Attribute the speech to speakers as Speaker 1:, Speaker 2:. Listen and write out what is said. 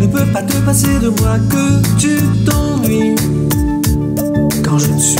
Speaker 1: Ne peux pas te passer de moi, que tu t'ennuies. Quand je ne suis